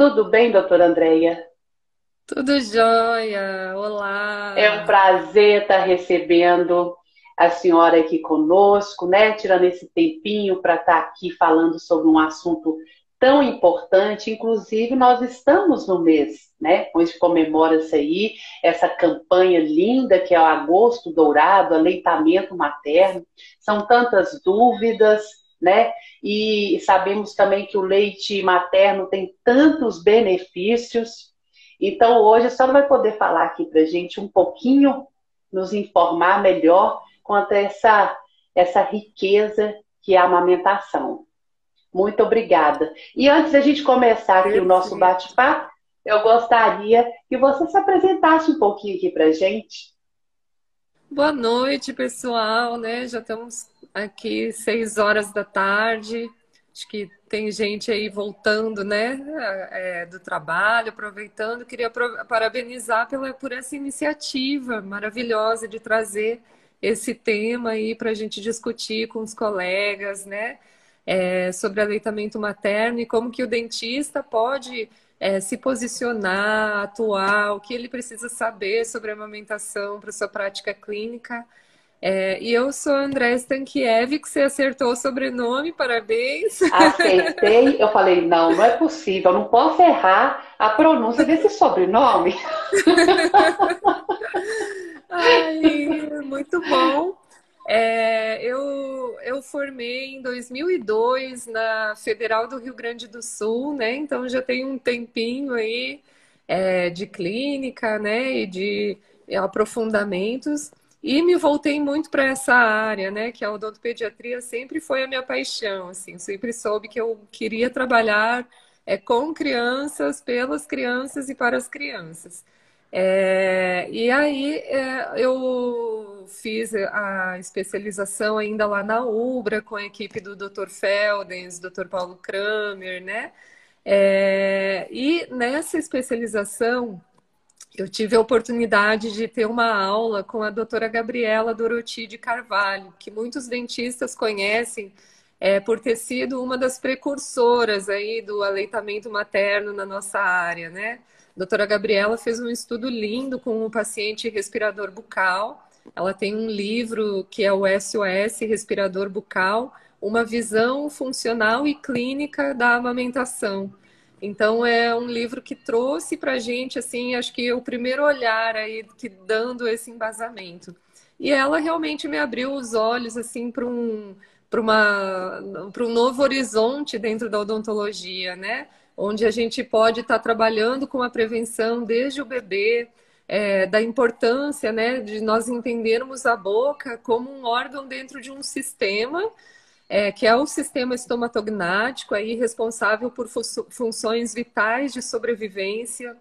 Tudo bem, doutora Andréia? Tudo jóia, olá. É um prazer estar recebendo a senhora aqui conosco, né? Tirando esse tempinho para estar aqui falando sobre um assunto tão importante. Inclusive, nós estamos no mês, né? Onde comemora-se aí essa campanha linda que é o Agosto Dourado, aleitamento materno. São tantas dúvidas, né? E sabemos também que o leite materno tem tantos benefícios. Então, hoje a senhora vai poder falar aqui para a gente um pouquinho, nos informar melhor quanto a essa, essa riqueza que é a amamentação. Muito obrigada. E antes da gente começar aqui o nosso bate-papo, eu gostaria que você se apresentasse um pouquinho aqui para a gente. Boa noite, pessoal, né? Já estamos aqui seis horas da tarde. Acho que tem gente aí voltando, né, é, do trabalho, aproveitando. Queria parabenizar pela, por essa iniciativa maravilhosa de trazer esse tema aí para a gente discutir com os colegas, né, é, sobre aleitamento materno e como que o dentista pode é, se posicionar, atuar, o que ele precisa saber sobre a amamentação para sua prática clínica. É, e eu sou André Stankiev, que você acertou o sobrenome, parabéns. Acertei, eu falei, não, não é possível, não posso errar a pronúncia desse sobrenome. Ai, muito bom. É, eu, eu formei em 2002 na Federal do Rio Grande do Sul, né? Então já tem um tempinho aí é, de clínica, né? E de aprofundamentos. E me voltei muito para essa área, né? Que a odontopediatria sempre foi a minha paixão, assim. Sempre soube que eu queria trabalhar é, com crianças, pelas crianças e para as crianças. É, e aí é, eu fiz a especialização ainda lá na UBRA com a equipe do Dr. Feldens, Dr. Paulo Kramer, né? É, e nessa especialização eu tive a oportunidade de ter uma aula com a doutora Gabriela Doroti de Carvalho, que muitos dentistas conhecem é, por ter sido uma das precursoras aí do aleitamento materno na nossa área, né? A doutora Gabriela fez um estudo lindo com o paciente respirador bucal. Ela tem um livro que é o SOS Respirador Bucal, uma visão funcional e clínica da amamentação. Então é um livro que trouxe para a gente, assim, acho que o primeiro olhar aí, que dando esse embasamento. E ela realmente me abriu os olhos, assim, para um, para um novo horizonte dentro da odontologia, né? Onde a gente pode estar tá trabalhando com a prevenção desde o bebê, é, da importância, né, de nós entendermos a boca como um órgão dentro de um sistema é, que é o sistema estomatognático, aí responsável por fu funções vitais de sobrevivência,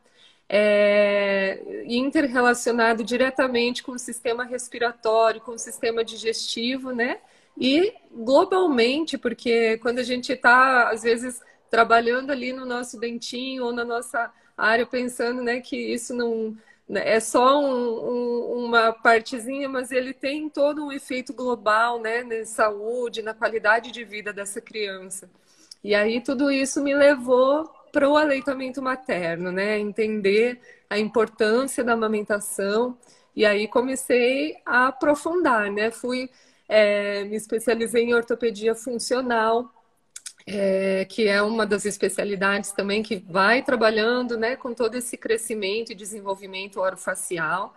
é, interrelacionado diretamente com o sistema respiratório, com o sistema digestivo, né? E globalmente, porque quando a gente está, às vezes, trabalhando ali no nosso dentinho ou na nossa área, pensando né, que isso não, é só um, um, uma partezinha, mas ele tem todo um efeito global, né, na saúde, na qualidade de vida dessa criança. E aí tudo isso me levou para o aleitamento materno, né, entender a importância da amamentação. E aí comecei a aprofundar, né, fui é, me especializei em ortopedia funcional é, que é uma das especialidades também que vai trabalhando né, com todo esse crescimento e desenvolvimento orofacial,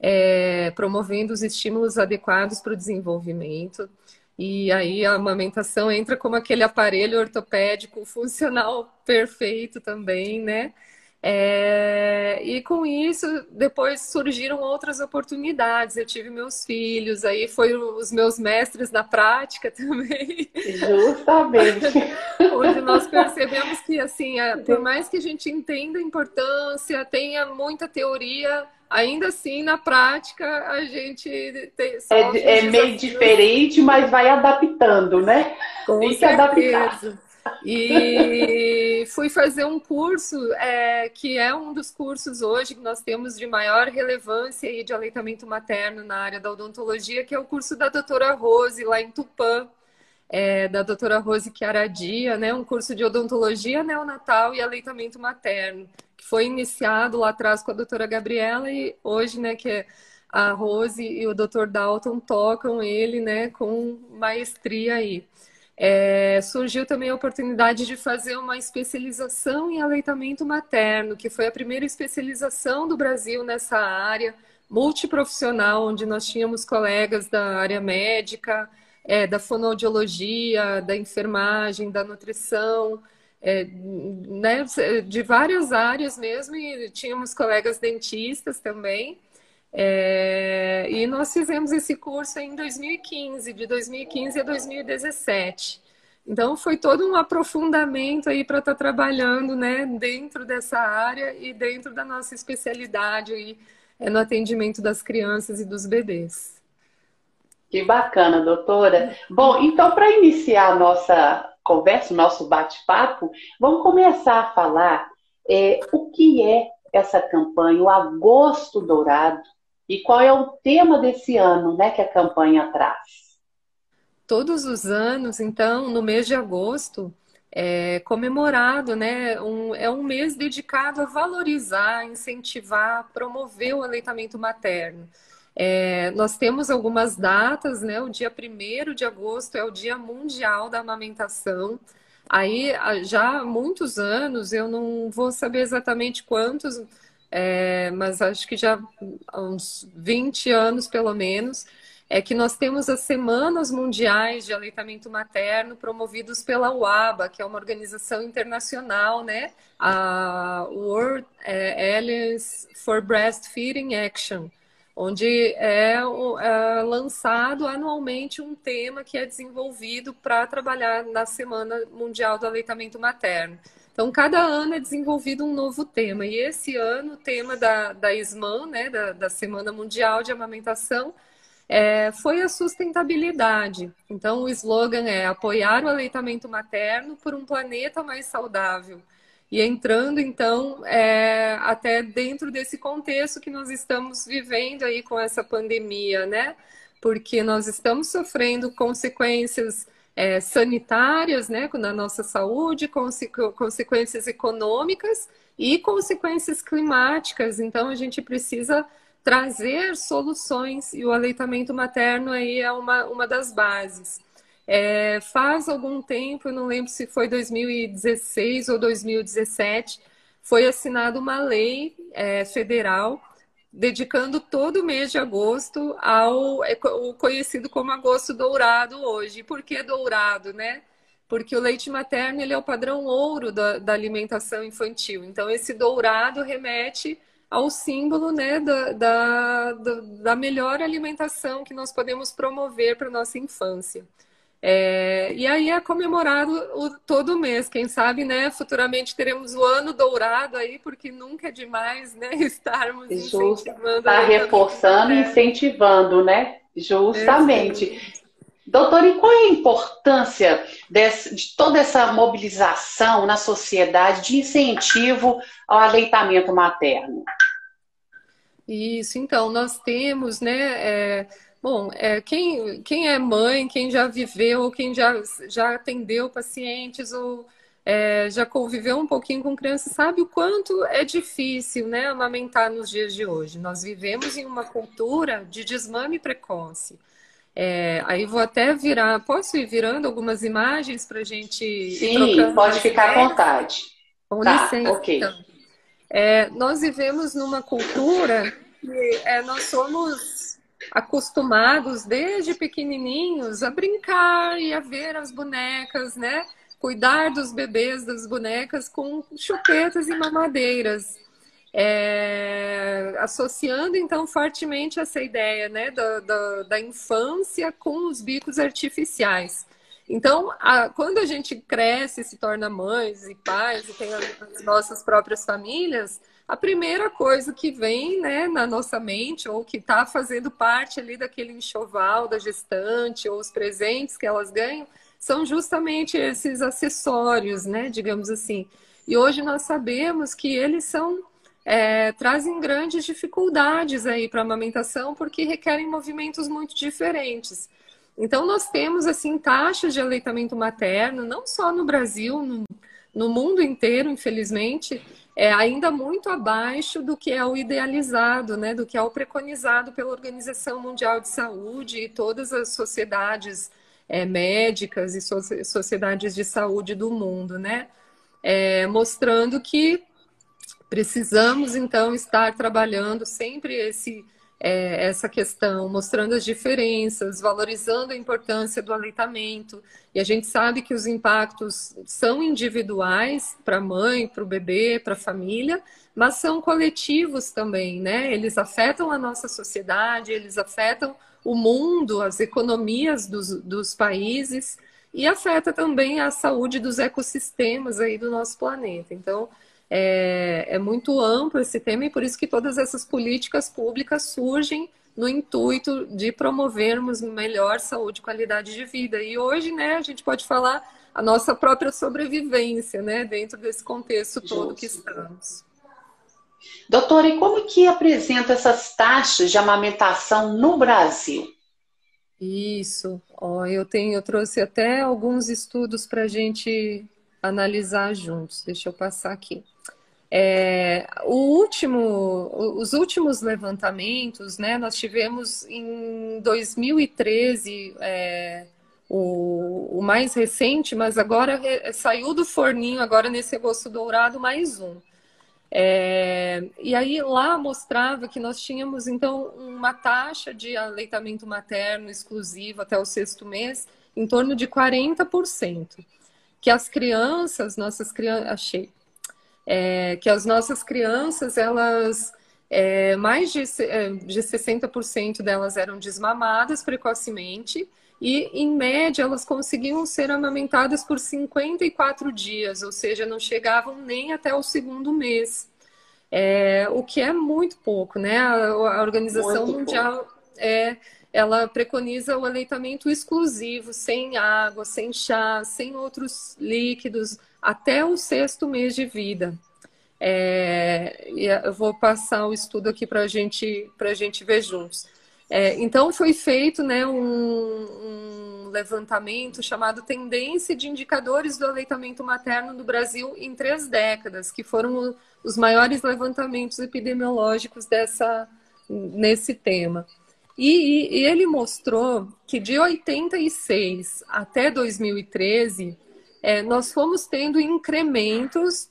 é, promovendo os estímulos adequados para o desenvolvimento. E aí a amamentação entra como aquele aparelho ortopédico funcional perfeito também, né? É, e com isso, depois surgiram outras oportunidades. Eu tive meus filhos, aí foi os meus mestres na prática também. Justamente. Onde nós percebemos que, assim, é, por mais que a gente entenda a importância, tenha muita teoria, ainda assim, na prática, a gente tem. É, é meio diferente, mas vai adaptando, né? Com tem certeza. que adaptar. E fui fazer um curso é, que é um dos cursos hoje que nós temos de maior relevância aí de aleitamento materno na área da odontologia, que é o curso da doutora Rose, lá em Tupã. é, da doutora Rose Chiaradia, né, um curso de odontologia neonatal e aleitamento materno, que foi iniciado lá atrás com a doutora Gabriela e hoje, né, que é a Rose e o doutor Dalton tocam ele, né, com maestria aí. É, surgiu também a oportunidade de fazer uma especialização em aleitamento materno, que foi a primeira especialização do Brasil nessa área multiprofissional, onde nós tínhamos colegas da área médica, é, da fonoaudiologia, da enfermagem, da nutrição, é, né, de várias áreas mesmo, e tínhamos colegas dentistas também. É, e nós fizemos esse curso em 2015, de 2015 a 2017. Então foi todo um aprofundamento aí para estar tá trabalhando, né, dentro dessa área e dentro da nossa especialidade aí, é, no atendimento das crianças e dos bebês. Que bacana, doutora. Bom, então, para iniciar a nossa conversa, o nosso bate-papo, vamos começar a falar é, o que é essa campanha, o Agosto Dourado, e qual é o tema desse ano né, que a campanha traz. Todos os anos, então, no mês de agosto, é comemorado, né? Um, é um mês dedicado a valorizar, incentivar, promover o aleitamento materno. É, nós temos algumas datas, né? O dia 1 de agosto é o Dia Mundial da Amamentação. Aí, já há muitos anos, eu não vou saber exatamente quantos, é, mas acho que já há uns 20 anos, pelo menos, é que nós temos as Semanas Mundiais de Aleitamento Materno promovidos pela UABA, que é uma organização internacional, né? A World é, Alliance for Breastfeeding Action onde é, é, lançado anualmente um tema que é desenvolvido para trabalhar na Semana Mundial do Aleitamento Materno. Então, cada ano é desenvolvido um novo tema. E esse ano, o tema da, da SMAN, né, da, da Semana Mundial de Amamentação, é, foi a sustentabilidade. Então, o slogan é apoiar o aleitamento materno por um planeta mais saudável e entrando então é, até dentro desse contexto que nós estamos vivendo aí com essa pandemia, né? Porque nós estamos sofrendo consequências é, sanitárias, né, na nossa saúde, consequências econômicas e consequências climáticas. Então a gente precisa trazer soluções e o aleitamento materno aí é uma, uma das bases. É, faz algum tempo, eu não lembro se foi 2016 ou 2017, foi assinada uma lei é, federal dedicando todo o mês de agosto ao o conhecido como agosto dourado hoje. Por que dourado, né? Porque o leite materno ele é o padrão ouro da, da alimentação infantil. Então, esse dourado remete ao símbolo né, da, da, da melhor alimentação que nós podemos promover para a nossa infância. É, e aí é comemorado o, todo mês. Quem sabe, né? Futuramente teremos o ano dourado aí, porque nunca é demais, né? Estarmos Justo. incentivando. Está reforçando e incentivando, né? Justamente. Doutor, e qual é a importância desse, de toda essa mobilização na sociedade de incentivo ao aleitamento materno? Isso, então, nós temos, né? É Bom, é, quem, quem é mãe, quem já viveu, quem já, já atendeu pacientes ou é, já conviveu um pouquinho com crianças, sabe o quanto é difícil né, amamentar nos dias de hoje. Nós vivemos em uma cultura de desmame precoce. É, aí vou até virar, posso ir virando algumas imagens para a gente. Sim, pode ficar à vontade. Com tá, licença. Okay. Então. É, nós vivemos numa cultura que é, nós somos acostumados desde pequenininhos a brincar e a ver as bonecas, né? Cuidar dos bebês das bonecas com chupetas e mamadeiras. É, associando então fortemente essa ideia né, da, da, da infância com os bicos artificiais. Então, a, quando a gente cresce, se torna mães e pais e tem as nossas próprias famílias, a primeira coisa que vem né, na nossa mente, ou que está fazendo parte ali daquele enxoval da gestante, ou os presentes que elas ganham, são justamente esses acessórios, né, digamos assim. E hoje nós sabemos que eles são é, trazem grandes dificuldades aí para a amamentação, porque requerem movimentos muito diferentes. Então, nós temos, assim, taxas de aleitamento materno, não só no Brasil, no, no mundo inteiro, infelizmente, é ainda muito abaixo do que é o idealizado, né, do que é o preconizado pela Organização Mundial de Saúde e todas as sociedades é, médicas e so sociedades de saúde do mundo, né, é, mostrando que precisamos então estar trabalhando sempre esse é, essa questão, mostrando as diferenças, valorizando a importância do aleitamento. E a gente sabe que os impactos são individuais para a mãe, para o bebê, para a família, mas são coletivos também, né? Eles afetam a nossa sociedade, eles afetam o mundo, as economias dos, dos países e afeta também a saúde dos ecossistemas aí do nosso planeta. Então, é, é muito amplo esse tema e por isso que todas essas políticas públicas surgem no intuito de promovermos melhor saúde e qualidade de vida. E hoje, né, a gente pode falar a nossa própria sobrevivência, né, dentro desse contexto todo que estamos. Doutora, e como que apresenta essas taxas de amamentação no Brasil? Isso, ó, eu tenho, eu trouxe até alguns estudos para a gente analisar juntos. Deixa eu passar aqui. É, o último, os últimos levantamentos, né, nós tivemos em 2013 é, o, o, mais recente, mas agora saiu do forninho, agora nesse agosto dourado, mais um. É, e aí lá mostrava que nós tínhamos então uma taxa de aleitamento materno exclusivo até o sexto mês em torno de 40%. Que as crianças, nossas crianças, achei, é, que as nossas crianças, elas, é, mais de, é, de 60% delas eram desmamadas precocemente, e, em média, elas conseguiam ser amamentadas por 54 dias, ou seja, não chegavam nem até o segundo mês. É, o que é muito pouco, né? A, a Organização muito Mundial pouco. é, ela preconiza o aleitamento exclusivo, sem água, sem chá, sem outros líquidos, até o sexto mês de vida. É, eu vou passar o estudo aqui para gente, a gente ver juntos. É, então, foi feito né, um, um, levantamento chamado Tendência de Indicadores do Aleitamento Materno no Brasil em três décadas, que foram os maiores levantamentos epidemiológicos dessa, nesse tema. E, e ele mostrou que de 86 até 2013, é, nós fomos tendo incrementos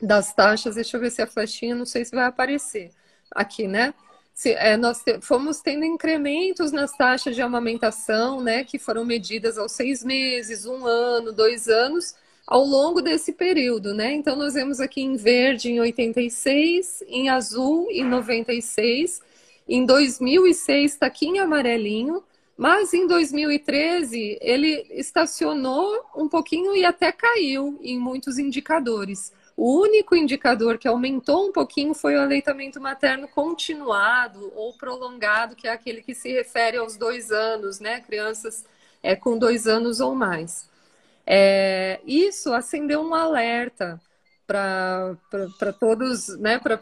das taxas. Deixa eu ver se a flechinha, não sei se vai aparecer aqui, né? Se, é, nós te, fomos tendo incrementos nas taxas de amamentação, né, que foram medidas aos seis meses, um ano, dois anos, ao longo desse período, né? Então, nós vemos aqui em verde em 86, em azul em 96, em 2006 está aqui em amarelinho, mas em 2013 ele estacionou um pouquinho e até caiu em muitos indicadores. O único indicador que aumentou um pouquinho foi o aleitamento materno continuado ou prolongado, que é aquele que se refere aos dois anos, né? Crianças é, com dois anos ou mais. É, isso acendeu um alerta para todos, né, para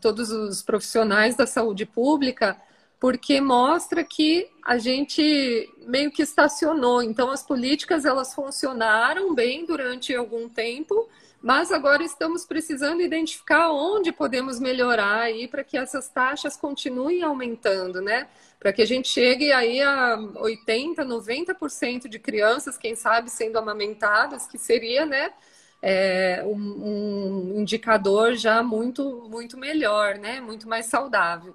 todos os profissionais da saúde pública porque mostra que a gente meio que estacionou. Então as políticas elas funcionaram bem durante algum tempo, mas agora estamos precisando identificar onde podemos melhorar aí para que essas taxas continuem aumentando, né? Para que a gente chegue aí a 80, 90% de crianças, quem sabe, sendo amamentadas, que seria, né? É, um, um indicador já muito, muito melhor, né? Muito mais saudável.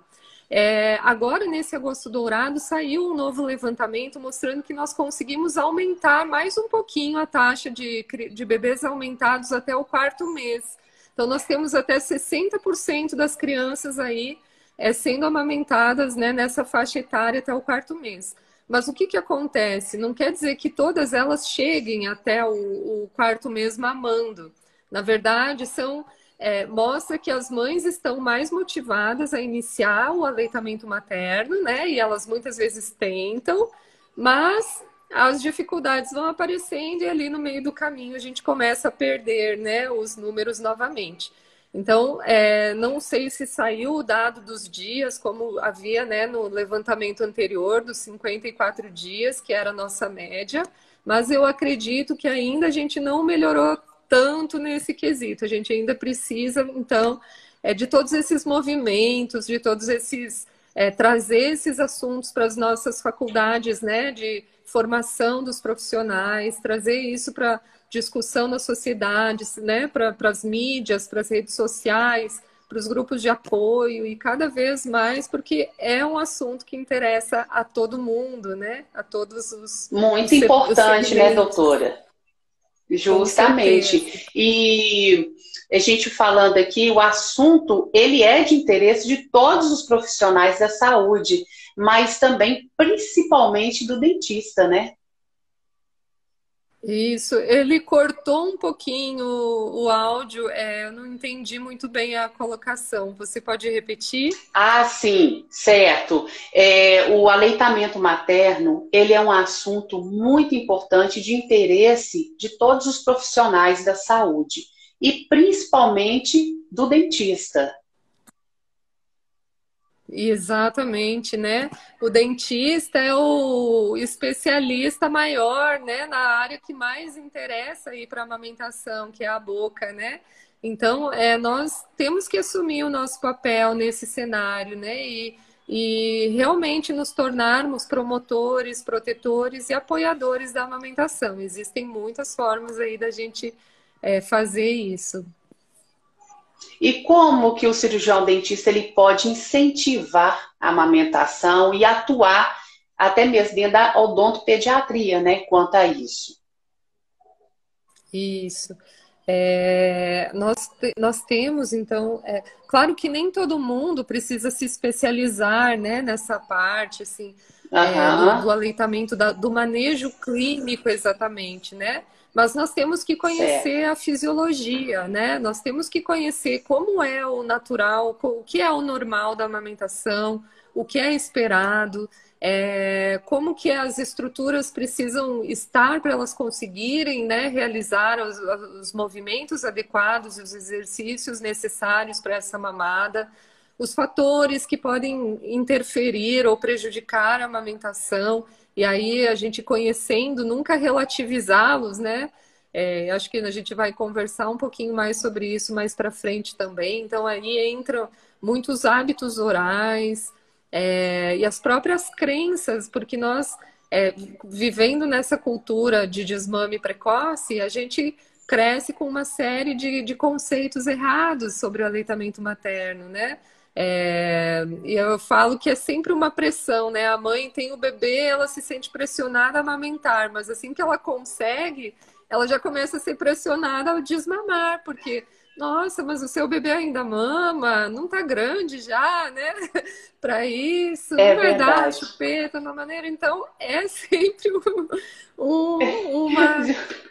É, agora, nesse agosto dourado, saiu um novo levantamento mostrando que nós conseguimos aumentar mais um pouquinho a taxa de, de bebês aumentados até o quarto mês. Então, nós temos até 60% das crianças aí é, sendo amamentadas né, nessa faixa etária até o quarto mês. Mas o que, que acontece? Não quer dizer que todas elas cheguem até o, o quarto mês mamando. Na verdade, são é, mostra que as mães estão mais motivadas a iniciar o aleitamento materno, né? E elas muitas vezes tentam, mas as dificuldades vão aparecendo e ali no meio do caminho a gente começa a perder, né, os números novamente. Então, é, não sei se saiu o dado dos dias, como havia né, no levantamento anterior, dos 54 dias, que era a nossa média, mas eu acredito que ainda a gente não melhorou tanto nesse quesito. A gente ainda precisa, então, é, de todos esses movimentos, de todos esses. É, trazer esses assuntos para as nossas faculdades né, de formação dos profissionais, trazer isso para discussão na sociedade, né, para as mídias, para as redes sociais, para os grupos de apoio e cada vez mais, porque é um assunto que interessa a todo mundo, né? A todos os. Muito os importante, né, doutora? Justamente. E a gente falando aqui, o assunto ele é de interesse de todos os profissionais da saúde, mas também principalmente do dentista, né? Isso, ele cortou um pouquinho o, áudio, é, eu não entendi muito bem a colocação. Você pode repetir? Ah, sim, certo. É, o aleitamento materno, ele é um assunto muito importante de interesse de todos os profissionais da saúde e principalmente do dentista. Exatamente, né? O dentista é o especialista maior, né, na área que mais interessa aí para a amamentação, que é a boca, né? Então, é, nós temos que assumir o nosso papel nesse cenário, né? E, e realmente nos tornarmos promotores, protetores e apoiadores da amamentação. Existem muitas formas aí da gente é, fazer isso. E como que o cirurgião dentista ele pode incentivar a amamentação e atuar até mesmo dentro da odontopediatria, né, quanto a isso? Isso. É, nós, nós temos, então, é, claro que nem todo mundo precisa se especializar né, nessa parte, assim, uhum. é, do, do, aleitamento, da, do manejo clínico exatamente, né? Mas nós temos que conhecer certo. a fisiologia, né? Nós temos que conhecer como é o natural, o que é o normal da amamentação, o que é esperado, é, como que as estruturas precisam estar para elas conseguirem né, realizar os, os movimentos adequados, os exercícios necessários para essa mamada, os fatores que podem interferir ou prejudicar a amamentação. E aí a gente conhecendo, nunca relativizá-los, né? É, acho que a gente vai conversar um pouquinho mais sobre isso mais para frente também. Então aí entram muitos hábitos orais é, e as próprias crenças, porque nós é, vivendo nessa cultura de desmame precoce, a gente cresce com uma série de, de conceitos errados sobre o aleitamento materno, né? É, e eu falo que é sempre uma pressão, né? A mãe tem o bebê, ela se sente pressionada a amamentar, mas assim que ela consegue, ela já começa a ser pressionada a desmamar, porque, nossa, mas o seu bebê ainda mama, não tá grande já, né? Para isso, é não vai dar chupeta de uma maneira. Então, é sempre um, um, uma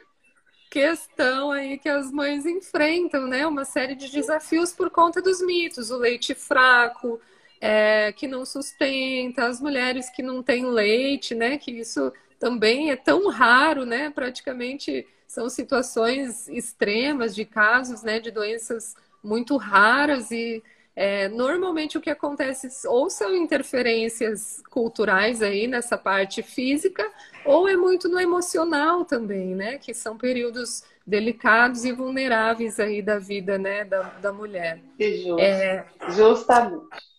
questão aí que as mães enfrentam, né? Uma série de desafios por conta dos mitos, o leite fraco, é, que não sustenta, as mulheres que não têm leite, né? Que isso também é tão raro, né? Praticamente são situações extremas de casos, né? De doenças muito raras e é, normalmente o que acontece ou são interferências culturais aí nessa parte física, ou é muito no emocional também, né? Que são períodos delicados e vulneráveis aí da vida, né, da, da mulher. Justo. É, Justamente.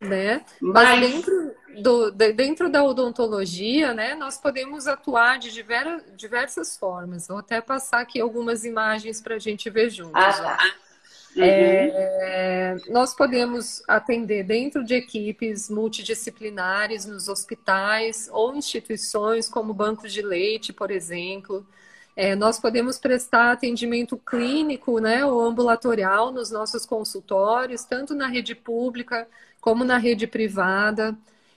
Né? Mas... Mas dentro, do, dentro da odontologia, né, nós podemos atuar de diversas formas. Vou até passar aqui algumas imagens para a gente ver juntos. Ah, tá. Uhum. É, nós podemos atender dentro de equipes multidisciplinares nos hospitais ou instituições como bancos de leite, por exemplo. É, nós podemos prestar atendimento clínico né, ou ambulatorial nos nossos consultórios, tanto na rede pública como na rede privada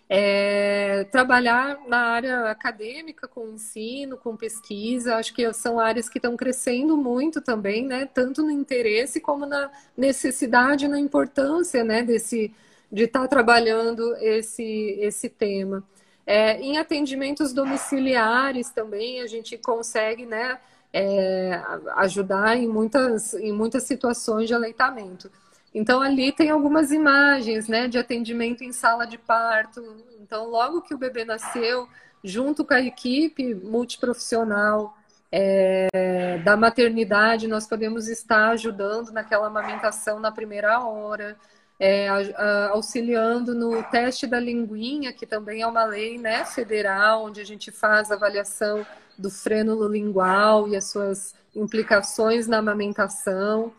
é, trabalhar na área acadêmica, com ensino, com pesquisa, acho que são áreas que estão crescendo muito também, né? Tanto no interesse como na necessidade, na importância, né? Desse, de estar tá trabalhando esse, esse tema. É, em atendimentos domiciliares também, a gente consegue, né? é, ajudar em muitas, em muitas situações de aleitamento. Então, ali tem algumas imagens né, de atendimento em sala de parto. Então, logo que o bebê nasceu, junto com a equipe multiprofissional é, da maternidade, nós podemos estar ajudando naquela amamentação na primeira hora, é, auxiliando no teste da linguinha, que também é uma lei né, federal, onde a gente faz avaliação do frênulo lingual e as suas implicações na amamentação.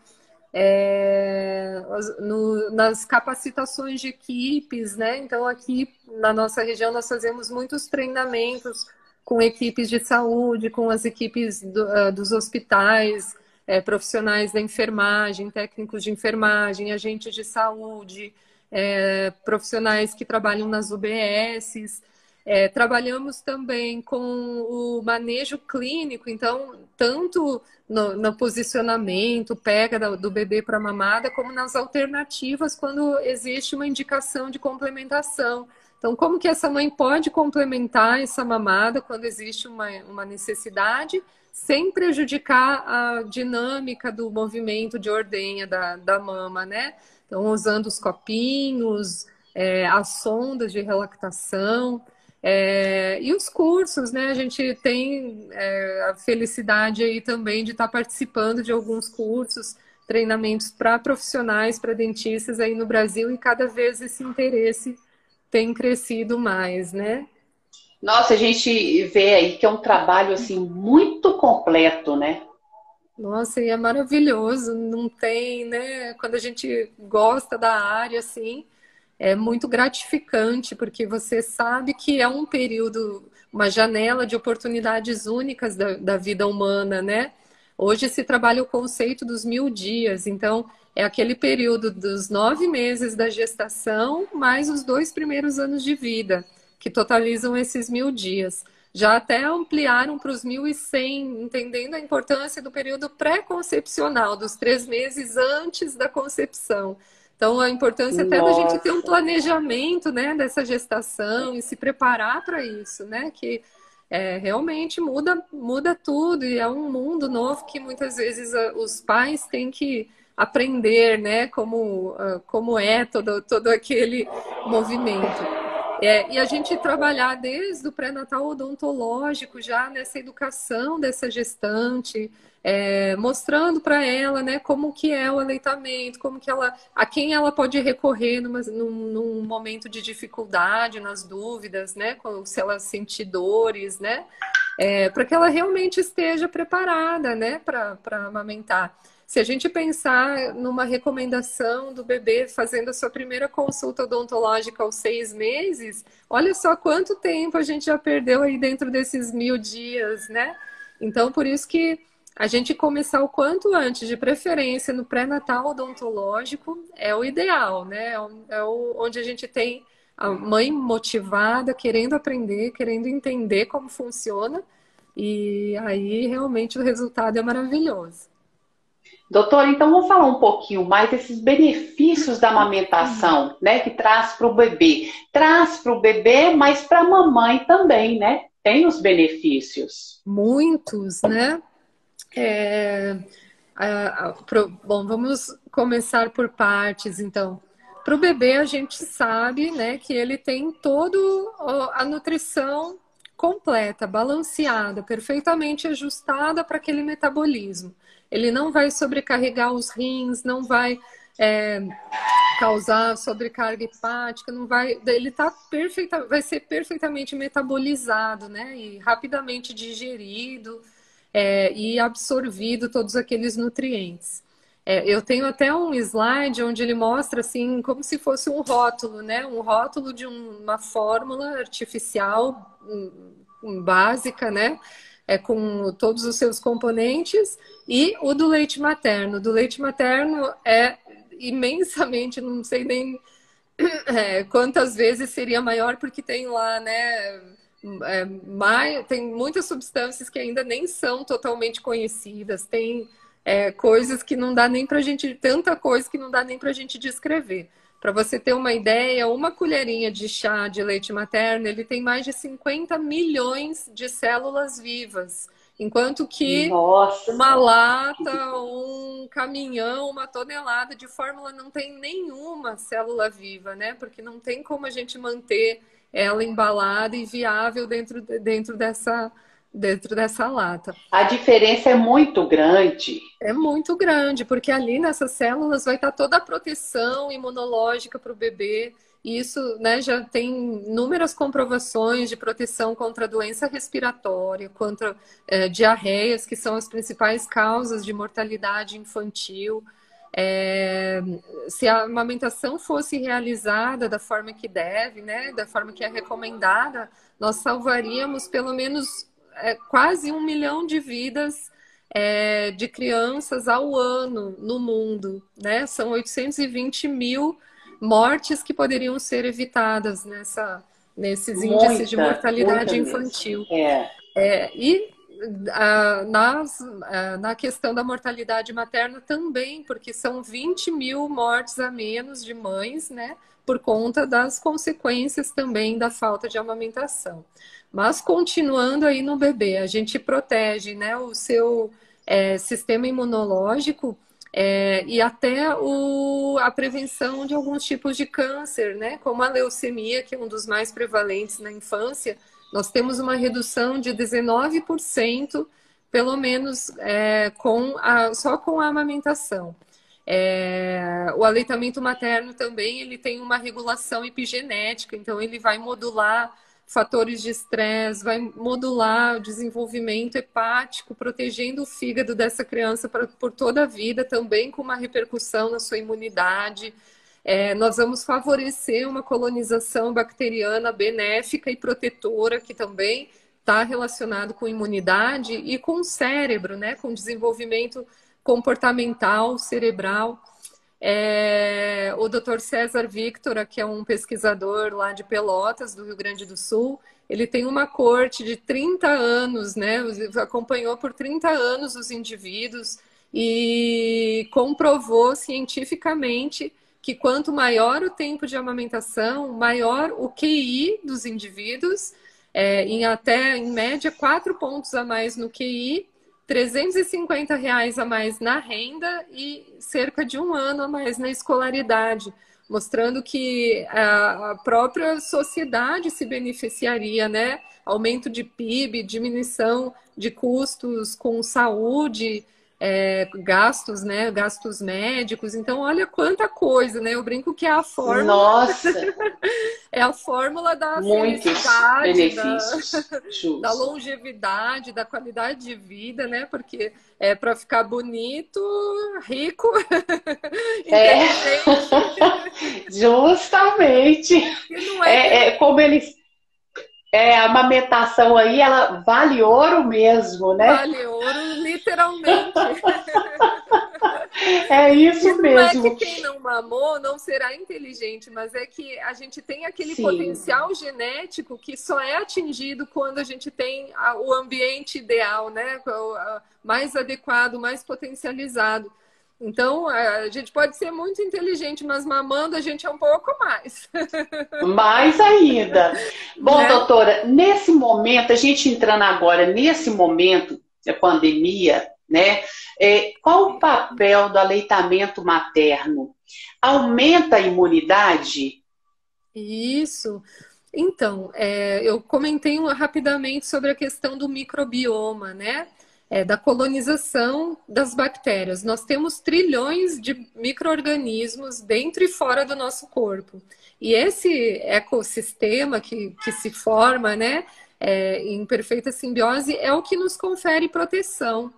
É, no, nas capacitações de equipes, né? Então, aqui na nossa região, nós fazemos muitos treinamentos com equipes de saúde, com as equipes do, uh, dos hospitais, é, profissionais da enfermagem, técnicos de enfermagem, agentes de saúde, é, profissionais que trabalham nas UBSs. É, trabalhamos também com o manejo clínico, então, tanto no, no posicionamento, pega do bebê para mamada, como nas alternativas quando existe uma indicação de complementação. Então, como que essa mãe pode complementar essa mamada quando existe uma, uma necessidade, sem prejudicar a dinâmica do movimento de ordenha da, da mama, né? Então, usando os copinhos, é, as sondas de relactação. É, e os cursos, né? A gente tem é, a felicidade aí também de estar participando de alguns cursos, treinamentos para profissionais, para dentistas aí no Brasil, e cada vez esse interesse tem crescido mais, né? Nossa, a gente vê aí que é um trabalho assim muito completo, né? Nossa, e é maravilhoso, não tem, né? Quando a gente gosta da área, assim, é muito gratificante, porque você sabe que é um período, uma janela de oportunidades únicas da, da vida humana, né? Hoje se trabalha o conceito dos mil dias, então é aquele período dos nove meses da gestação mais os dois primeiros anos de vida, que totalizam esses mil dias. Já até ampliaram para os 1.100, entendendo a importância do período pré-concepcional, dos três meses antes da concepção. Então, a importância Nossa. até da gente ter um planejamento né, dessa gestação e se preparar para isso, né? Que é, realmente muda, muda tudo e é um mundo novo que muitas vezes os pais têm que aprender, né? Como, como é todo, todo aquele movimento. É, e a gente trabalhar desde o pré-natal odontológico, já nessa educação dessa gestante, é, mostrando para ela, né, como que é o aleitamento, como que ela, a quem ela pode recorrer numa, num, num, momento de dificuldade, nas dúvidas, né, se ela sentir dores, né, é, para que ela realmente esteja preparada, né, para amamentar. Se a gente pensar numa recomendação do bebê fazendo a sua primeira consulta odontológica aos seis meses, olha só quanto tempo a gente já perdeu aí dentro desses mil dias, né? Então, por isso que a gente começar o quanto antes, de preferência no pré-natal odontológico, é o ideal, né? É o, onde a gente tem a mãe motivada, querendo aprender, querendo entender como funciona, e aí realmente o resultado é maravilhoso. Doutora, então vamos falar um pouquinho mais desses benefícios da amamentação, né? Que traz para o bebê. Traz para o bebê, mas para a mamãe também, né? Tem os benefícios. Muitos, né? É, a, a, pro, bom, vamos começar por partes, então. Para o bebê, a gente sabe, né, que ele tem toda a nutrição completa, balanceada, perfeitamente ajustada para aquele metabolismo. Ele não vai sobrecarregar os rins, não vai é, causar sobrecarga hepática, não vai, ele tá perfeita, vai ser perfeitamente metabolizado, né, e rapidamente digerido é, e absorvido todos aqueles nutrientes. É, eu tenho até um slide onde ele mostra assim como se fosse um rótulo, né, um rótulo de uma fórmula artificial um, um, básica, né, é, com todos os seus componentes, e o do leite materno. Do leite materno é imensamente, não sei nem é, quantas vezes seria maior, porque tem lá, né? É, mais, tem muitas substâncias que ainda nem são totalmente conhecidas, tem é, coisas que não dá nem para a gente, tanta coisa que não dá nem para a gente descrever. Para você ter uma ideia, uma colherinha de chá de leite materno, ele tem mais de 50 milhões de células vivas. Enquanto que Nossa. uma lata, um caminhão, uma tonelada de fórmula não tem nenhuma célula viva, né? Porque não tem como a gente manter ela embalada e viável dentro, dentro dessa dentro dessa lata. A diferença é muito grande. É muito grande, porque ali nessas células vai estar toda a proteção imunológica para o bebê. E isso né, já tem inúmeras comprovações de proteção contra doença respiratória, contra é, diarreias, que são as principais causas de mortalidade infantil. É, se a amamentação fosse realizada da forma que deve, né, da forma que é recomendada, nós salvaríamos pelo menos é, quase um milhão de vidas é, de crianças ao ano no mundo, né? São 820 mil mortes que poderiam ser evitadas nessa, nesses muita, índices de mortalidade infantil. É. é e nas, na questão da mortalidade materna também, porque são 20 mil mortes a menos de mães, né? Por conta das consequências também da falta de amamentação. Mas continuando aí no bebê, a gente protege né, o seu é, sistema imunológico é, e até o, a prevenção de alguns tipos de câncer, né, como a leucemia, que é um dos mais prevalentes na infância. Nós temos uma redução de 19%, pelo menos é, com a, só com a amamentação. É, o aleitamento materno também ele tem uma regulação epigenética, então ele vai modular fatores de estresse, vai modular o desenvolvimento hepático, protegendo o fígado dessa criança pra, por toda a vida, também com uma repercussão na sua imunidade. É, nós vamos favorecer uma colonização bacteriana benéfica e protetora, que também está relacionado com imunidade e com o cérebro, né, com desenvolvimento comportamental, cerebral. É, o Dr. César Victor, que é um pesquisador lá de Pelotas, do Rio Grande do Sul, ele tem uma corte de 30 anos, né? Acompanhou por 30 anos os indivíduos e comprovou cientificamente que quanto maior o tempo de amamentação, maior o QI dos indivíduos, é, em até, em média, quatro pontos a mais no QI 350 reais a mais na renda e cerca de um ano a mais na escolaridade, mostrando que a própria sociedade se beneficiaria, né? Aumento de PIB, diminuição de custos com saúde, é, gastos, né? Gastos médicos. Então, olha quanta coisa, né? Eu brinco que é a fórmula. Nossa! é a fórmula da Muitos felicidade, benefícios. Da, da, longevidade, da qualidade de vida, né? Porque é para ficar bonito, rico, é. Justamente. É... É, é como eles é, a amamentação aí, ela vale ouro mesmo, né? Vale ouro, literalmente. é isso mesmo. Não é que quem não mamou não será inteligente, mas é que a gente tem aquele Sim. potencial genético que só é atingido quando a gente tem o ambiente ideal, né? Mais adequado, mais potencializado. Então, a gente pode ser muito inteligente, mas mamando a gente é um pouco mais. Mais ainda. Bom, né? doutora, nesse momento, a gente entrando agora nesse momento da pandemia, né? É, qual o papel do aleitamento materno? Aumenta a imunidade? Isso. Então, é, eu comentei rapidamente sobre a questão do microbioma, né? É, da colonização das bactérias. Nós temos trilhões de micro-organismos dentro e fora do nosso corpo. E esse ecossistema que, que se forma né, é, em perfeita simbiose é o que nos confere proteção.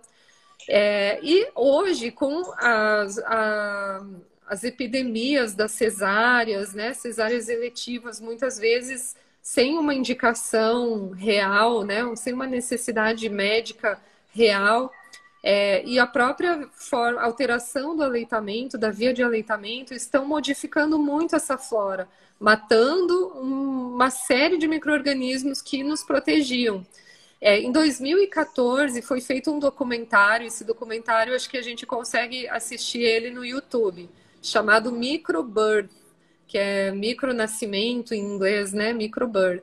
É, e hoje, com as, a, as epidemias das cesáreas, né, cesáreas eletivas, muitas vezes sem uma indicação real, né, sem uma necessidade médica real. É, e a própria forma, alteração do aleitamento, da via de aleitamento, estão modificando muito essa flora, matando uma série de micro-organismos que nos protegiam. É, em 2014 foi feito um documentário, esse documentário acho que a gente consegue assistir ele no YouTube, chamado Microbirth, que é micronascimento em inglês, né? Microbirth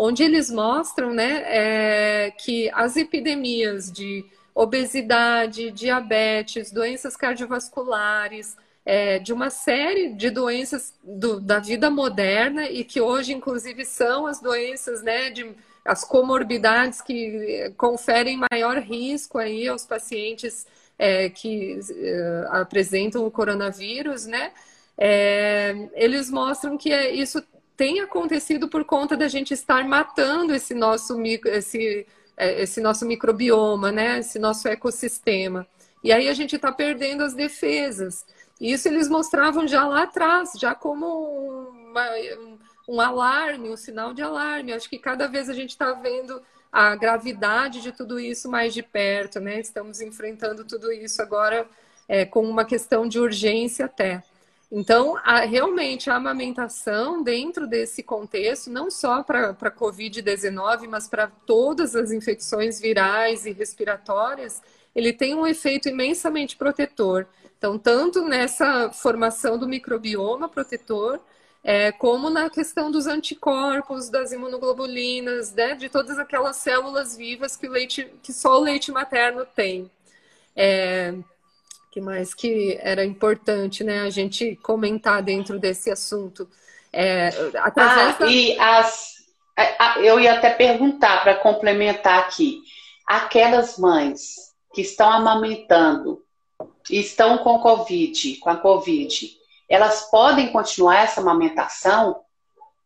onde eles mostram né, é, que as epidemias de obesidade, diabetes, doenças cardiovasculares, é, de uma série de doenças do, da vida moderna e que hoje, inclusive, são as doenças, né, de, as comorbidades que conferem maior risco aí aos pacientes é, que é, apresentam o coronavírus, né? É, eles mostram que é, isso tem acontecido por conta da gente estar matando esse nosso, esse, é, esse nosso microbioma, né? Esse nosso ecossistema. E aí a gente está perdendo as defesas. Isso eles mostravam já lá atrás, já como uma, um alarme, um sinal de alarme. Acho que cada vez a gente está vendo a gravidade de tudo isso mais de perto, né? Estamos enfrentando tudo isso agora é, com uma questão de urgência até. Então, a, realmente, a amamentação, dentro desse contexto, não só para a Covid-19, mas para todas as infecções virais e respiratórias, ele tem um efeito imensamente protetor. Então, tanto nessa formação do microbioma protetor, é, como na questão dos anticorpos, das imunoglobulinas, né, de todas aquelas células vivas que, leite, que só o leite materno tem. É, que mais que era importante né, a gente comentar dentro desse assunto? É, através ah, da... e as, eu ia até perguntar para complementar aqui, aquelas mães que estão amamentando estão com Covid, com a Covid, elas podem continuar essa amamentação?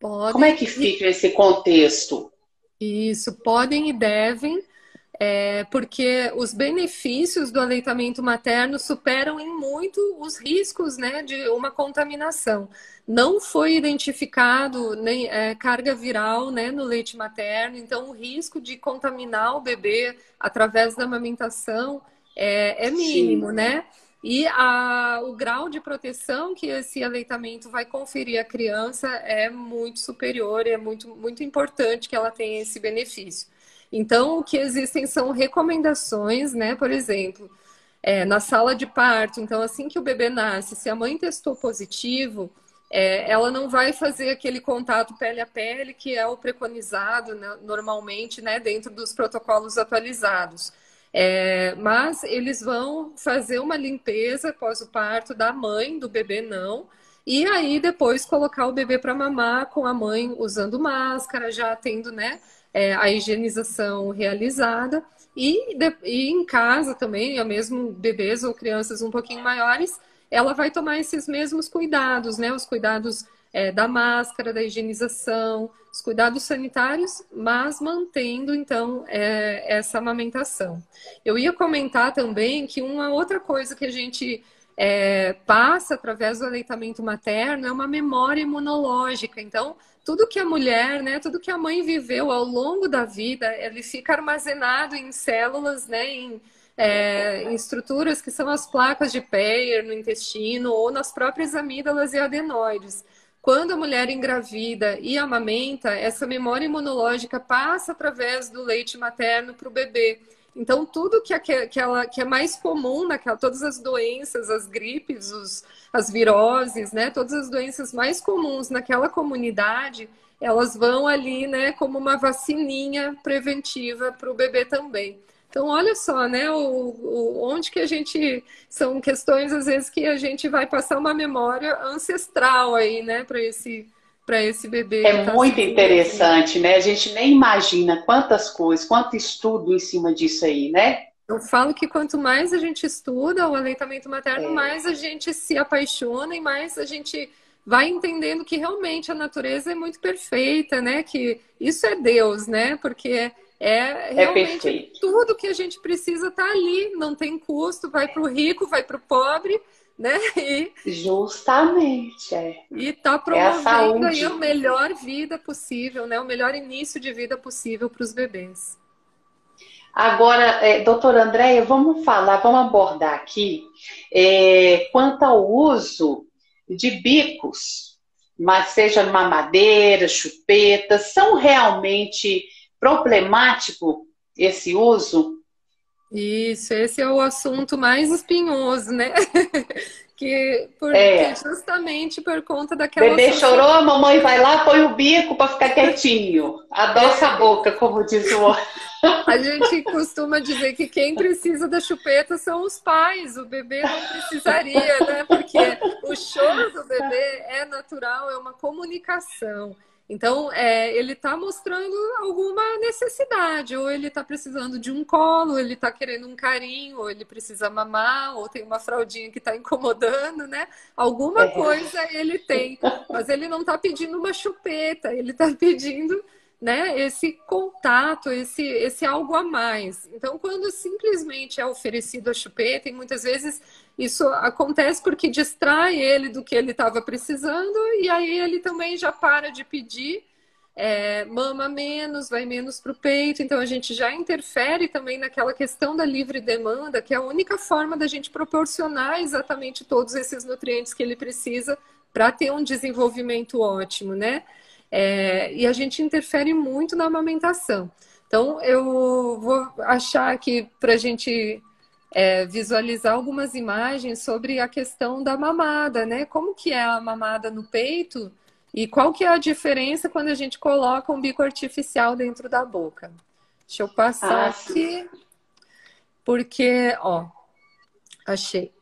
Podem. Como é que fica esse contexto? Isso, podem e devem, é, porque os benefícios do aleitamento materno superam em muito os riscos né, de uma contaminação. Não foi identificado nem é, carga viral né, no leite materno, então o risco de contaminar o bebê através da amamentação é, é mínimo, Sim. né? E a, o grau de proteção que esse aleitamento vai conferir à criança é muito superior, é muito, muito importante que ela tenha esse benefício. Então, o que existem são recomendações, né? Por exemplo, é, na sala de parto, então, assim que o bebê nasce, se a mãe testou positivo, é, ela não vai fazer aquele contato pele a pele, que é o preconizado né, normalmente, né, dentro dos protocolos atualizados. É, mas eles vão fazer uma limpeza após o parto da mãe, do bebê não. E aí depois colocar o bebê para mamar com a mãe usando máscara, já tendo né, é, a higienização realizada. E, de, e em casa também, mesmo bebês ou crianças um pouquinho maiores, ela vai tomar esses mesmos cuidados, né? Os cuidados é, da máscara, da higienização, os cuidados sanitários, mas mantendo então é, essa amamentação. Eu ia comentar também que uma outra coisa que a gente é, passa através do aleitamento materno é uma memória imunológica. Então, tudo que a mulher, né, tudo que a mãe viveu ao longo da vida, ele fica armazenado em células, né, em, é, em estruturas que são as placas de Peyer no intestino ou nas próprias amígdalas e adenoides. Quando a mulher engravida e amamenta, essa memória imunológica passa através do leite materno para o bebê. Então, tudo que, é, que, ela, que é mais comum naquela, todas as doenças, as gripes, os, as viroses, né, todas as doenças mais comuns naquela comunidade, elas vão ali, né, como uma vacininha preventiva para o bebê também. Então, olha só, né, o, o, onde que a gente. São questões, às vezes, que a gente vai passar uma memória ancestral aí, né, para esse, para esse bebê. É tá muito interessante, né? A gente nem imagina quantas coisas, quanto estudo em cima disso aí, né? Eu falo que quanto mais a gente estuda o aleitamento materno, é. mais a gente se apaixona e mais a gente vai entendendo que realmente a natureza é muito perfeita, né? Que isso é Deus, né? Porque é, é realmente é tudo que a gente precisa está ali, não tem custo, vai para o rico, vai para o pobre, né? E, Justamente, é. E está é promovendo é aí a melhor vida possível, né? O melhor início de vida possível para os bebês. Agora, é, doutora Andréia, vamos falar, vamos abordar aqui é, quanto ao uso de bicos, mas seja mamadeira, chupeta, são realmente problemático esse uso? Isso, esse é o assunto mais espinhoso, né? porque é. justamente por conta daquela. Bebê chorou, a mamãe vai lá, põe o bico para ficar quietinho. Adoça a boca, como diz o outro. A gente costuma dizer que quem precisa da chupeta são os pais, o bebê não precisaria, né? Porque o choro do bebê é natural, é uma comunicação. Então, é, ele está mostrando alguma necessidade, ou ele está precisando de um colo, ou ele está querendo um carinho, ou ele precisa mamar, ou tem uma fraldinha que está incomodando, né? Alguma é. coisa ele tem, mas ele não está pedindo uma chupeta, ele está pedindo né, esse contato, esse, esse algo a mais. Então, quando simplesmente é oferecido a chupeta, e muitas vezes isso acontece porque distrai ele do que ele estava precisando, e aí ele também já para de pedir, é, mama menos, vai menos para o peito, então a gente já interfere também naquela questão da livre demanda, que é a única forma da gente proporcionar exatamente todos esses nutrientes que ele precisa para ter um desenvolvimento ótimo, né? É, e a gente interfere muito na amamentação. Então, eu vou achar aqui para a gente é, visualizar algumas imagens sobre a questão da mamada, né? Como que é a mamada no peito e qual que é a diferença quando a gente coloca um bico artificial dentro da boca. Deixa eu passar ah, aqui, porque, ó, achei.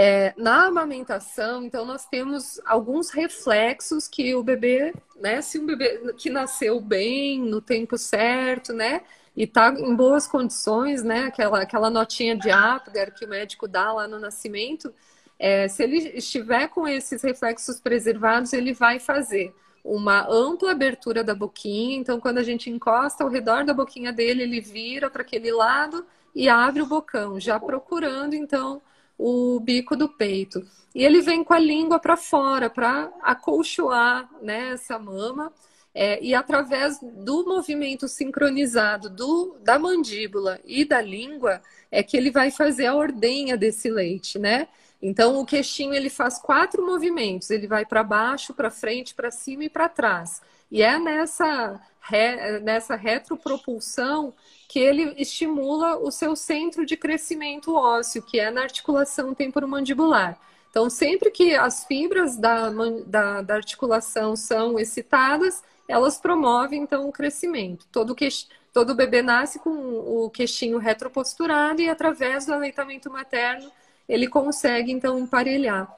É, na amamentação, então, nós temos alguns reflexos que o bebê, né, se um bebê que nasceu bem, no tempo certo, né, e está em boas condições, né, aquela, aquela notinha de Apgar que o médico dá lá no nascimento, é, se ele estiver com esses reflexos preservados, ele vai fazer uma ampla abertura da boquinha, então, quando a gente encosta ao redor da boquinha dele, ele vira para aquele lado e abre o bocão, já procurando, então, o bico do peito. E ele vem com a língua para fora, para acolchoar né, essa mama. É, e através do movimento sincronizado do, da mandíbula e da língua, é que ele vai fazer a ordenha desse leite, né? Então, o queixinho ele faz quatro movimentos. Ele vai para baixo, para frente, para cima e para trás. E é nessa, re, nessa retropropulsão que ele estimula o seu centro de crescimento ósseo, que é na articulação temporomandibular. Então, sempre que as fibras da, da, da articulação são excitadas, elas promovem, então, o crescimento. Todo, queix... todo bebê nasce com o queixinho retroposturado e, através do aleitamento materno, ele consegue, então, emparelhar.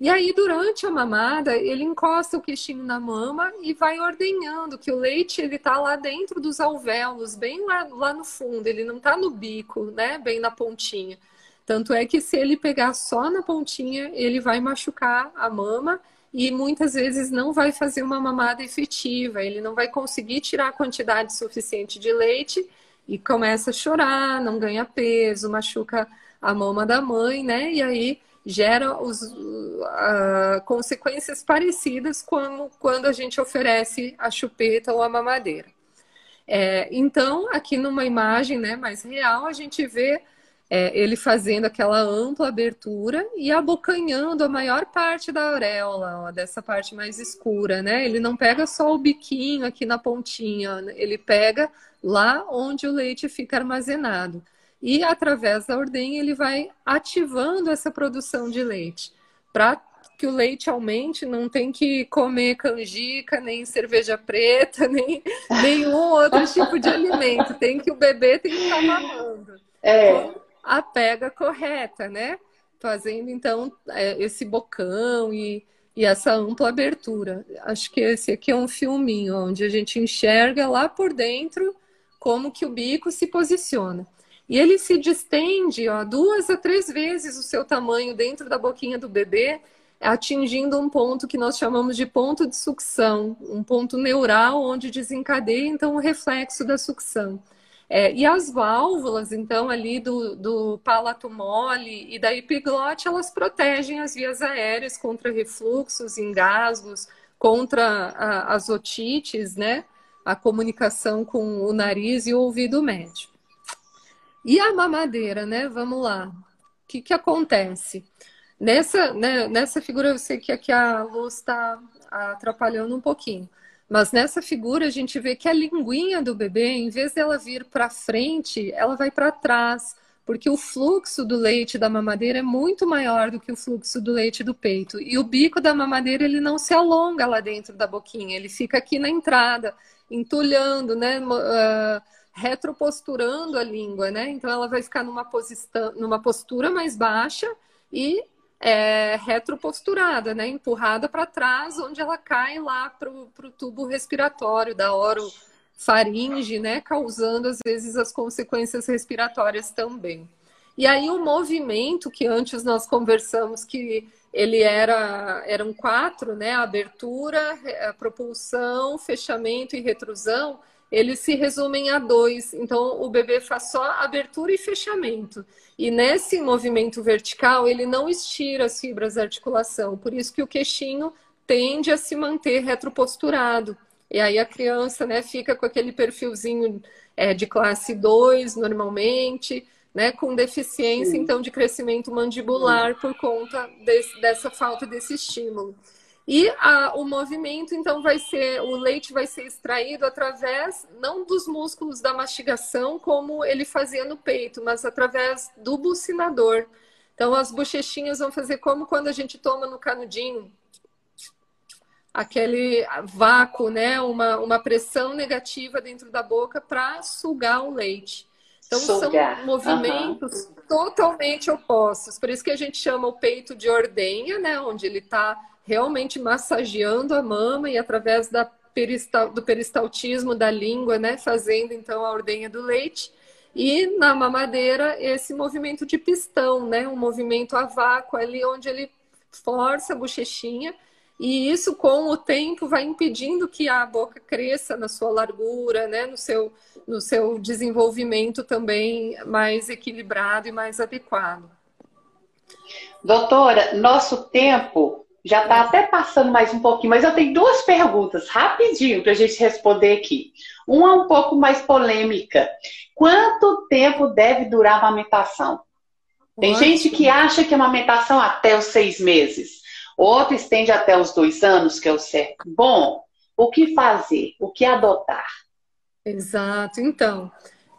E aí, durante a mamada, ele encosta o queixinho na mama e vai ordenhando que o leite ele tá lá dentro dos alvéolos, bem lá, lá no fundo, ele não tá no bico, né? Bem na pontinha. Tanto é que se ele pegar só na pontinha, ele vai machucar a mama e muitas vezes não vai fazer uma mamada efetiva, ele não vai conseguir tirar a quantidade suficiente de leite e começa a chorar, não ganha peso, machuca a mama da mãe, né? E aí gera os, uh, consequências parecidas como quando a gente oferece a chupeta ou a mamadeira. É, então, aqui numa imagem né, mais real, a gente vê é, ele fazendo aquela ampla abertura e abocanhando a maior parte da auréola, ó, dessa parte mais escura, né? Ele não pega só o biquinho aqui na pontinha, ele pega lá onde o leite fica armazenado e através da ordenha ele vai ativando essa produção de leite. Para que o leite aumente, não tem que comer canjica, nem cerveja preta, nem nenhum outro tipo de alimento. Tem que o bebê tem que estar mamando. É. Com a pega correta, né? Fazendo então é, esse bocão e, e essa ampla abertura. Acho que esse aqui é um filminho onde a gente enxerga lá por dentro como que o bico se posiciona. E ele se distende ó, duas a três vezes o seu tamanho dentro da boquinha do bebê, atingindo um ponto que nós chamamos de ponto de sucção, um ponto neural onde desencadeia então o reflexo da sucção. É, e as válvulas, então, ali do, do palato mole e da epiglote, elas protegem as vias aéreas contra refluxos, engasgos, contra a, as otites, né? A comunicação com o nariz e o ouvido médio. E a mamadeira, né? Vamos lá. O que, que acontece? Nessa, né, nessa figura, eu sei que aqui a luz está atrapalhando um pouquinho. Mas nessa figura a gente vê que a linguinha do bebê, em vez dela vir para frente, ela vai para trás, porque o fluxo do leite da mamadeira é muito maior do que o fluxo do leite do peito. E o bico da mamadeira ele não se alonga lá dentro da boquinha, ele fica aqui na entrada, entulhando, né? Uh, retroposturando a língua, né? Então ela vai ficar numa, posição, numa postura mais baixa e é, retroposturada, né? Empurrada para trás, onde ela cai lá para o tubo respiratório da oro faringe, né, causando às vezes as consequências respiratórias também. E aí o movimento que antes nós conversamos que ele era eram quatro, né, abertura, propulsão, fechamento e retrusão, eles se resumem a dois. Então o bebê faz só abertura e fechamento. E nesse movimento vertical ele não estira as fibras da articulação, por isso que o queixinho tende a se manter retroposturado. E aí a criança né, fica com aquele perfilzinho é, de classe 2 normalmente, né, com deficiência Sim. então de crescimento mandibular por conta desse, dessa falta desse estímulo. E a, o movimento, então, vai ser, o leite vai ser extraído através, não dos músculos da mastigação, como ele fazia no peito, mas através do bucinador. Então, as bochechinhas vão fazer como quando a gente toma no canudinho, aquele vácuo, né? Uma, uma pressão negativa dentro da boca para sugar o leite. Então sugar. são movimentos uhum. totalmente opostos. Por isso que a gente chama o peito de ordenha, né? Onde ele está realmente massageando a mama e através da peristal, do peristaltismo da língua, né? Fazendo então a ordenha do leite. E na mamadeira, esse movimento de pistão, né? Um movimento a vácuo ali onde ele força a bochechinha e isso, com o tempo, vai impedindo que a boca cresça na sua largura, né? no, seu, no seu desenvolvimento também mais equilibrado e mais adequado. Doutora, nosso tempo já está até passando mais um pouquinho, mas eu tenho duas perguntas rapidinho para a gente responder aqui. Uma um pouco mais polêmica. Quanto tempo deve durar a amamentação? Tem Ótimo. gente que acha que a amamentação até os seis meses. Outro estende até os dois anos, que é o certo. Bom, o que fazer? O que adotar? Exato. Então,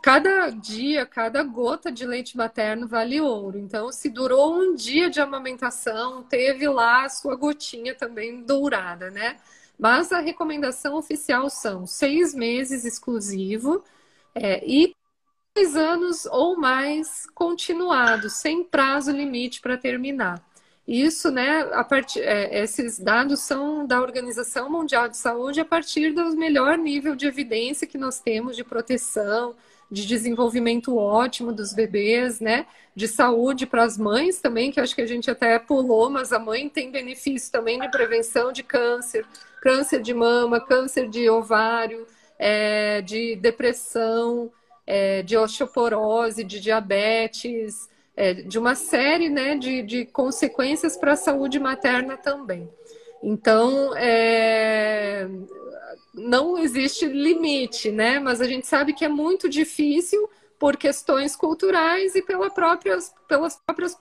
cada dia, cada gota de leite materno vale ouro. Então, se durou um dia de amamentação, teve lá a sua gotinha também dourada, né? Mas a recomendação oficial são seis meses exclusivo é, e dois anos ou mais continuado, sem prazo limite para terminar. Isso, né, a part... É, esses dados são da Organização Mundial de Saúde a partir do melhor nível de evidência que nós temos de proteção, de desenvolvimento ótimo dos bebês, né? De saúde para as mães também, que acho que a gente até pulou, mas a mãe tem benefício também de prevenção de câncer, câncer de mama, câncer de ovário, é, de depressão, é, de osteoporose, de diabetes, é, de uma série né, de, de consequências para a saúde materna também. Então, é, não existe limite, né? Mas a gente sabe que é muito difícil por questões culturais e pela próprias, pelas próprias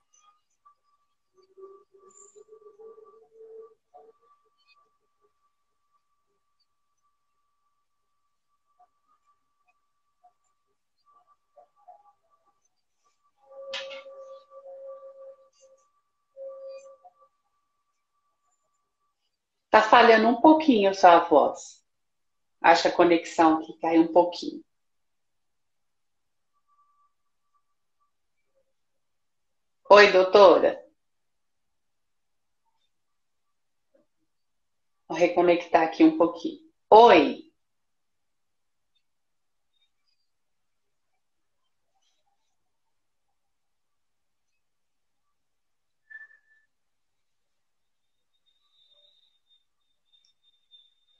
Tá falhando um pouquinho a sua voz. Acho que a conexão aqui caiu um pouquinho. Oi, doutora. Vou reconectar aqui um pouquinho. Oi.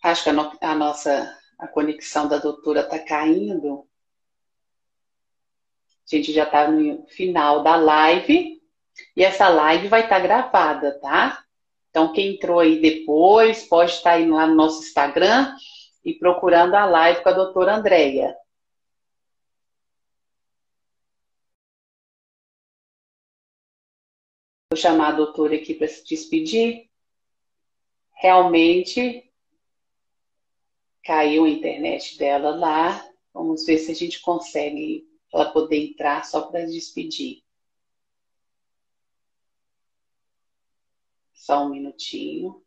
Acho que a, no, a nossa a conexão da doutora está caindo. A gente já está no final da live e essa live vai estar tá gravada, tá? Então, quem entrou aí depois pode estar tá indo lá no nosso Instagram e procurando a live com a doutora Andréia. Vou chamar a doutora aqui para se despedir. Realmente caiu a internet dela lá. Vamos ver se a gente consegue ela poder entrar só para despedir. Só um minutinho.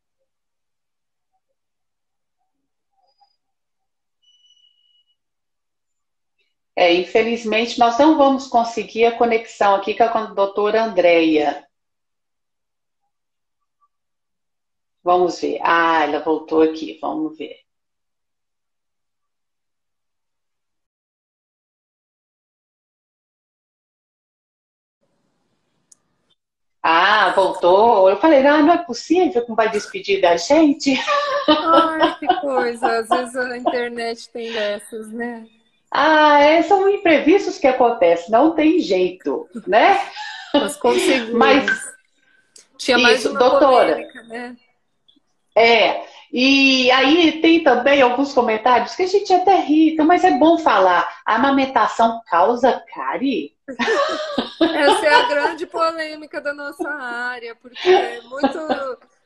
É, infelizmente, nós não vamos conseguir a conexão aqui com a doutora Andréia. Vamos ver. Ah, ela voltou aqui. Vamos ver. Ah, voltou. Eu falei, ah, não é possível que não vai despedir da gente. Ai, que coisa. Às vezes a internet tem dessas, né? Ah, é, são imprevistos que acontecem, não tem jeito, né? Nós conseguimos. Mas, Tinha mais isso, doutora. Polêmica, né? É, e aí tem também alguns comentários que a gente até ri, então, mas é bom falar. A amamentação causa cárie? Essa é a grande polêmica da nossa área, porque muito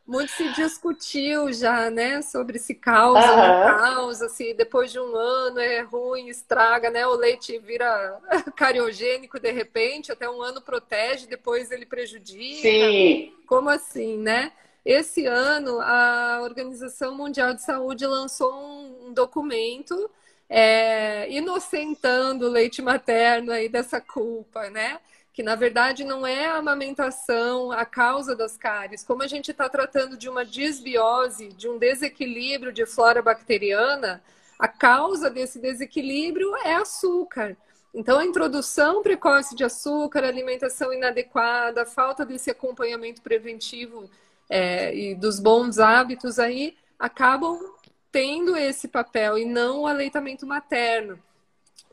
muito se discutiu já, né, sobre se causa ou não causa, se depois de um ano é ruim, estraga, né, o leite vira cariogênico de repente, até um ano protege, depois ele prejudica. Sim. Como assim, né? Esse ano, a Organização Mundial de Saúde lançou um documento é, inocentando o leite materno aí dessa culpa, né? Que na verdade não é a amamentação a causa das cáries. Como a gente está tratando de uma disbiose, de um desequilíbrio de flora bacteriana, a causa desse desequilíbrio é açúcar. Então, a introdução precoce de açúcar, alimentação inadequada, falta desse acompanhamento preventivo é, e dos bons hábitos aí acabam tendo esse papel e não o aleitamento materno.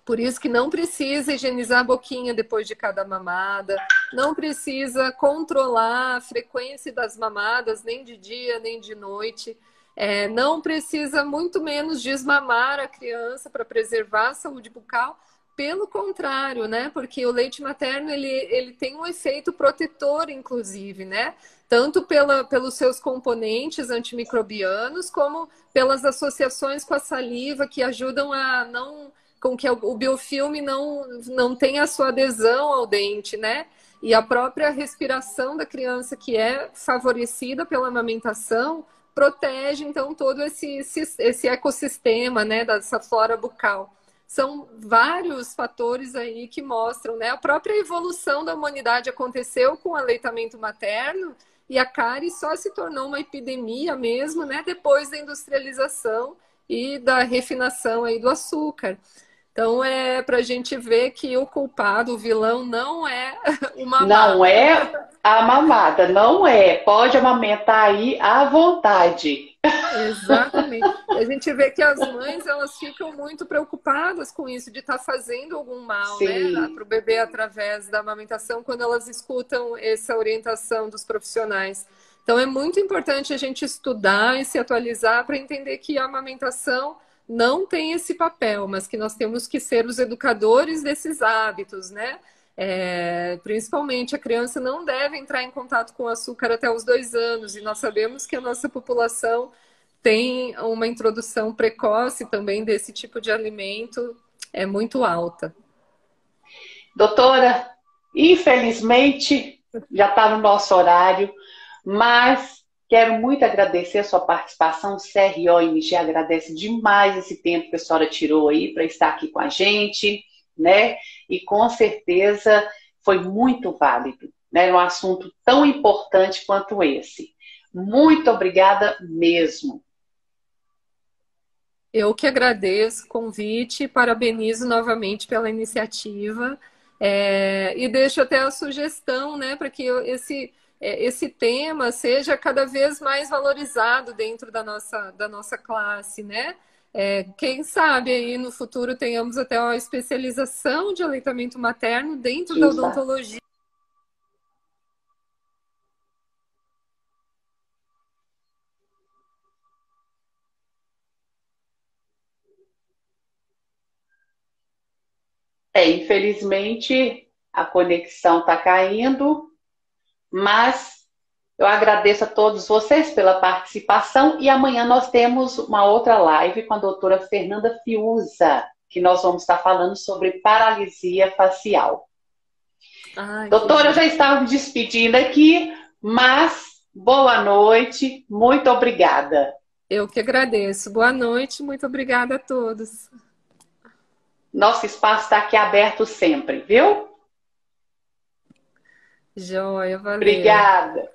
Por isso que não precisa higienizar a boquinha depois de cada mamada, não precisa controlar a frequência das mamadas, nem de dia, nem de noite. É, não precisa muito menos desmamar a criança para preservar a saúde bucal. Pelo contrário, né? Porque o leite materno ele, ele tem um efeito protetor, inclusive, né? Tanto pela, pelos seus componentes antimicrobianos, como pelas associações com a saliva que ajudam a não com que o biofilme não, não tenha a sua adesão ao dente, né? E a própria respiração da criança, que é favorecida pela amamentação, protege, então, todo esse, esse ecossistema, né, dessa flora bucal. São vários fatores aí que mostram, né? A própria evolução da humanidade aconteceu com o aleitamento materno e a cárie só se tornou uma epidemia mesmo, né? Depois da industrialização e da refinação aí do açúcar. Então é para a gente ver que o culpado, o vilão, não é uma Não é a mamada, não é. Pode amamentar aí à vontade. Exatamente. A gente vê que as mães elas ficam muito preocupadas com isso, de estar tá fazendo algum mal né, para o bebê através da amamentação, quando elas escutam essa orientação dos profissionais. Então é muito importante a gente estudar e se atualizar para entender que a amamentação não tem esse papel, mas que nós temos que ser os educadores desses hábitos, né? É, principalmente a criança não deve entrar em contato com açúcar até os dois anos, e nós sabemos que a nossa população tem uma introdução precoce também desse tipo de alimento, é muito alta. Doutora, infelizmente já está no nosso horário, mas Quero muito agradecer a sua participação. O CRO-MG agradece demais esse tempo que a senhora tirou aí para estar aqui com a gente, né? E com certeza foi muito válido, né? Um assunto tão importante quanto esse. Muito obrigada mesmo. Eu que agradeço o convite, parabenizo novamente pela iniciativa é, e deixo até a sugestão, né, para que esse esse tema seja cada vez mais valorizado dentro da nossa, da nossa classe, né? É, quem sabe aí no futuro tenhamos até uma especialização de aleitamento materno dentro da odontologia. É, infelizmente a conexão está caindo, mas eu agradeço a todos vocês pela participação e amanhã nós temos uma outra live com a doutora Fernanda Fiuza, que nós vamos estar falando sobre paralisia facial. Ai, Doutora, eu já estava me despedindo aqui, mas boa noite, muito obrigada. Eu que agradeço. Boa noite, muito obrigada a todos. Nosso espaço está aqui aberto sempre, viu? Joia, valeu. Obrigada.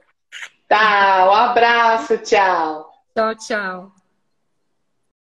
Tá, um abraço, tchau. Tchau, tchau.